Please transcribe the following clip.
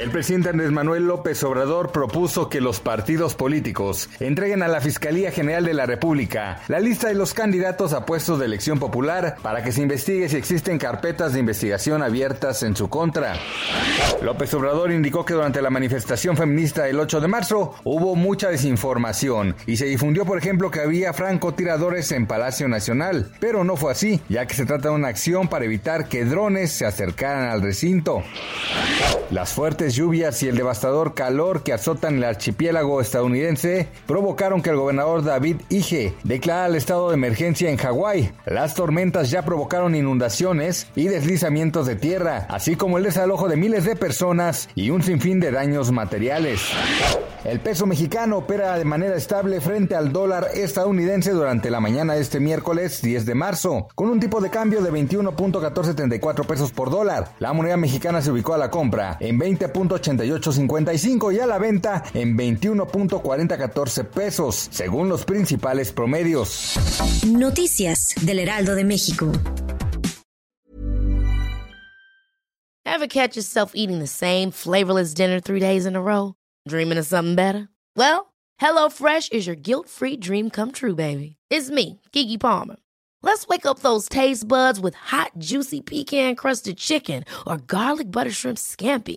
El presidente Andrés Manuel López Obrador propuso que los partidos políticos entreguen a la Fiscalía General de la República la lista de los candidatos a puestos de elección popular para que se investigue si existen carpetas de investigación abiertas en su contra. López Obrador indicó que durante la manifestación feminista del 8 de marzo hubo mucha desinformación y se difundió, por ejemplo, que había francotiradores en Palacio Nacional, pero no fue así, ya que se trata de una acción para evitar que drones se acercaran al recinto. Las fuertes lluvias y el devastador calor que azotan el archipiélago estadounidense provocaron que el gobernador David Ige declarara el estado de emergencia en Hawái. Las tormentas ya provocaron inundaciones y deslizamientos de tierra, así como el desalojo de miles de personas y un sinfín de daños materiales. El peso mexicano opera de manera estable frente al dólar estadounidense durante la mañana de este miércoles 10 de marzo, con un tipo de cambio de 21.1474 pesos por dólar. La moneda mexicana se ubicó a la compra en 20.8855 y a la venta en 21.4014 pesos, según los principales promedios. Noticias del Heraldo de México. Ever catch yourself eating the same flavorless dinner three days in a row? Dreaming of something better? Well, HelloFresh is your guilt-free dream come true, baby. It's me, Keke Palmer. Let's wake up those taste buds with hot, juicy pecan-crusted chicken or garlic butter shrimp scampi.